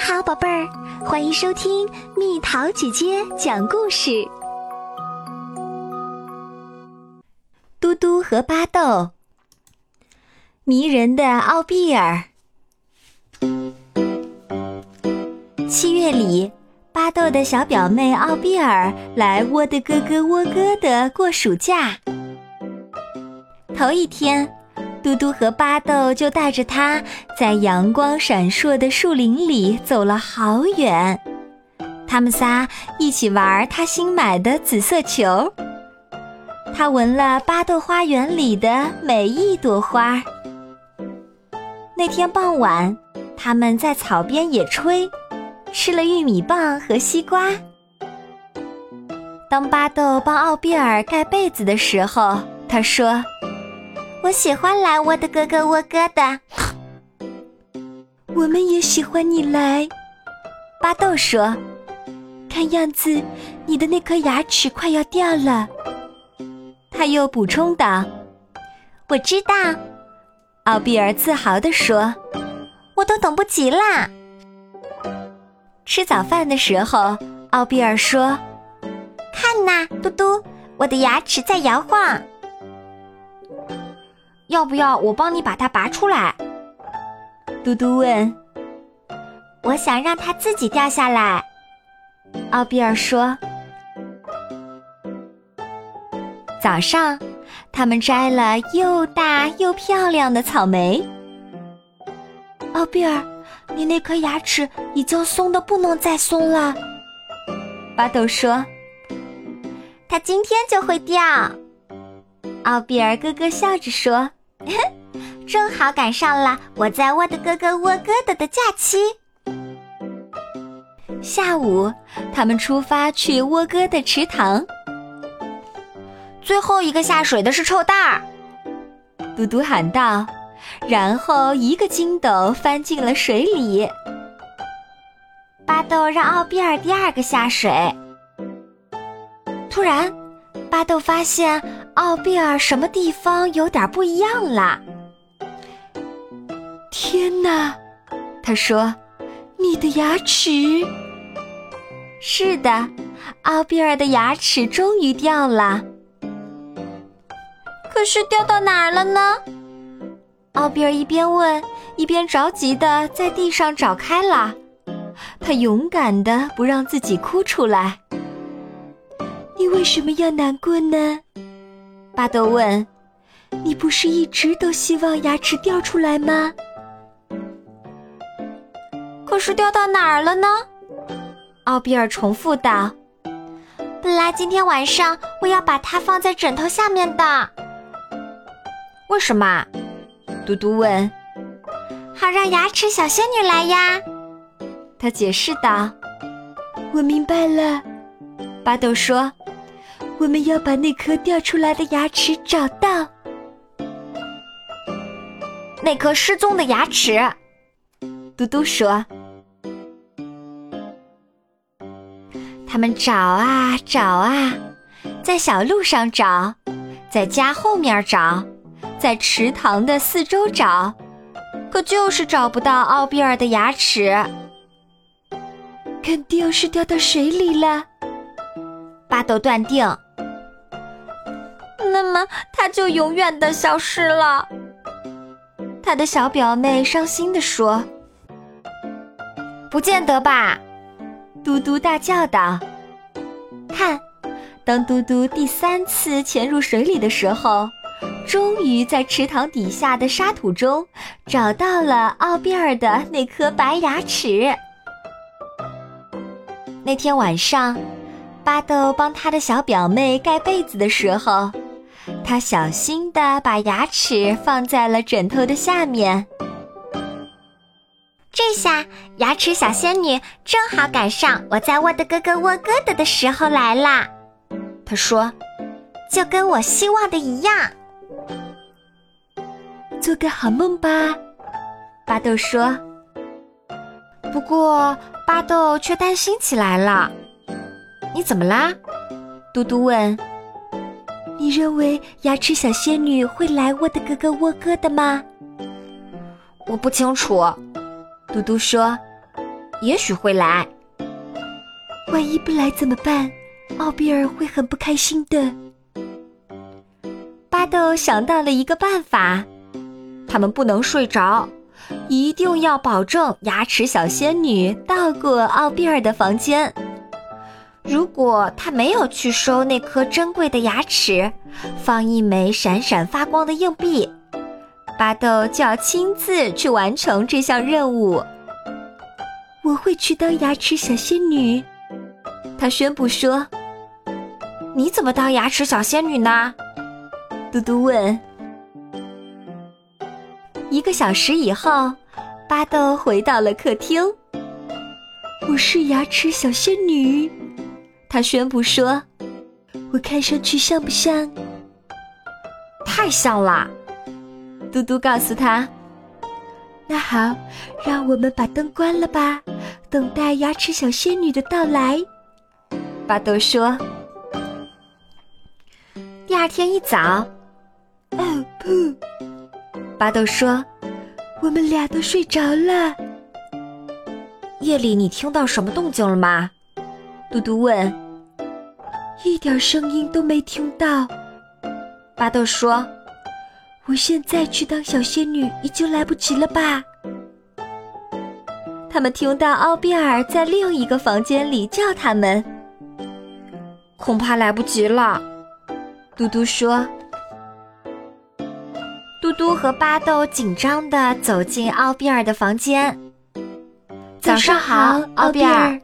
好，宝贝儿，欢迎收听蜜桃姐姐讲故事。嘟嘟和巴豆，迷人的奥比尔。七月里，巴豆的小表妹奥比尔来窝的咯咯窝咯的过暑假。头一天。嘟嘟和巴豆就带着他在阳光闪烁的树林里走了好远，他们仨一起玩他新买的紫色球。他闻了巴豆花园里的每一朵花。那天傍晚，他们在草边野炊，吃了玉米棒和西瓜。当巴豆帮奥比尔盖被子的时候，他说。我喜欢来窝的哥哥窝哥的，我们也喜欢你来。巴豆说：“看样子你的那颗牙齿快要掉了。”他又补充道：“我知道。”奥比尔自豪地说：“我都等不及啦。”吃早饭的时候，奥比尔说：“看呐，嘟嘟，我的牙齿在摇晃。”要不要我帮你把它拔出来？嘟嘟问。我想让它自己掉下来。奥比尔说。早上，他们摘了又大又漂亮的草莓。奥比尔，你那颗牙齿已经松的不能再松了。巴豆说。它今天就会掉。奥比尔咯咯笑着说。正好赶上了我在窝的哥哥窝哥的的假期。下午，他们出发去窝哥的池塘。最后一个下水的是臭蛋儿，嘟嘟喊道，然后一个筋斗翻进了水里。巴豆让奥比尔第二个下水。突然，巴豆发现。奥比尔什么地方有点不一样了？天哪，他说：“你的牙齿。”是的，奥比尔的牙齿终于掉了。可是掉到哪儿了呢？奥比尔一边问，一边着急的在地上找开了。他勇敢的不让自己哭出来。你为什么要难过呢？巴豆问：“你不是一直都希望牙齿掉出来吗？可是掉到哪儿了呢？”奥比尔重复道：“本来今天晚上我要把它放在枕头下面的。”为什么？嘟嘟问。“好让牙齿小仙女来呀。”他解释道。“我明白了。”巴豆说。我们要把那颗掉出来的牙齿找到，那颗失踪的牙齿。嘟嘟说：“他们找啊找啊，在小路上找，在家后面找，在池塘的四周找，可就是找不到奥比尔的牙齿。肯定是掉到水里了。”巴豆断定。那么他就永远的消失了。他的小表妹伤心地说：“不见得吧？”嘟嘟大叫道：“看，当嘟嘟第三次潜入水里的时候，终于在池塘底下的沙土中找到了奥比尔的那颗白牙齿。那天晚上，巴豆帮他的小表妹盖被子的时候。他小心地把牙齿放在了枕头的下面。这下，牙齿小仙女正好赶上我在沃的咯咯窝咯的的时候来啦。他说：“就跟我希望的一样。”做个好梦吧，巴豆说。不过，巴豆却担心起来了。“你怎么啦？”嘟嘟问。你认为牙齿小仙女会来我的咯咯窝哥的吗？我不清楚，嘟嘟说。也许会来。万一不来怎么办？奥比尔会很不开心的。巴豆想到了一个办法，他们不能睡着，一定要保证牙齿小仙女到过奥比尔的房间。如果他没有去收那颗珍贵的牙齿，放一枚闪闪发光的硬币，巴豆就要亲自去完成这项任务。我会去当牙齿小仙女，他宣布说。你怎么当牙齿小仙女呢？嘟嘟问。一个小时以后，巴豆回到了客厅。我是牙齿小仙女，他宣布说：“我看上去像不像？太像了。”嘟嘟告诉他：“那好，让我们把灯关了吧，等待牙齿小仙女的到来。”巴豆说。第二天一早，哦不，巴豆说：“我们俩都睡着了。”夜里你听到什么动静了吗？嘟嘟问。一点声音都没听到。巴豆说：“我现在去当小仙女已经来不及了吧？”他们听到奥比尔在另一个房间里叫他们，恐怕来不及了。嘟嘟说：“嘟嘟和巴豆紧张地走进奥比尔的房间。早上好，奥比尔。”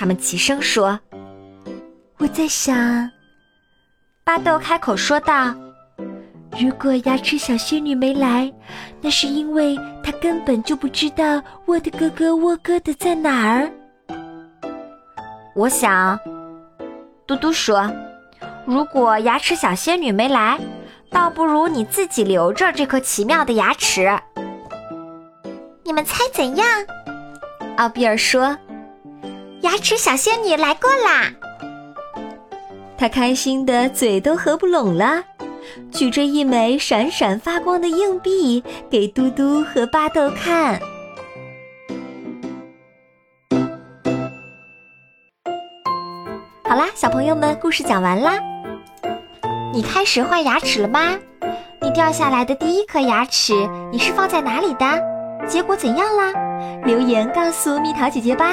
他们齐声说：“我在想。”巴豆开口说道：“如果牙齿小仙女没来，那是因为她根本就不知道我的哥哥沃哥的在哪儿。”我想，嘟嘟说。如果牙齿小仙女没来，倒不如你自己留着这颗奇妙的牙齿。你们猜怎样？奥比尔说：“牙齿小仙女来过啦！”她开心的嘴都合不拢了，举着一枚闪闪发光的硬币给嘟嘟和巴豆看。好啦，小朋友们，故事讲完啦。你开始换牙齿了吗？你掉下来的第一颗牙齿，你是放在哪里的？结果怎样啦？留言告诉蜜桃姐姐吧。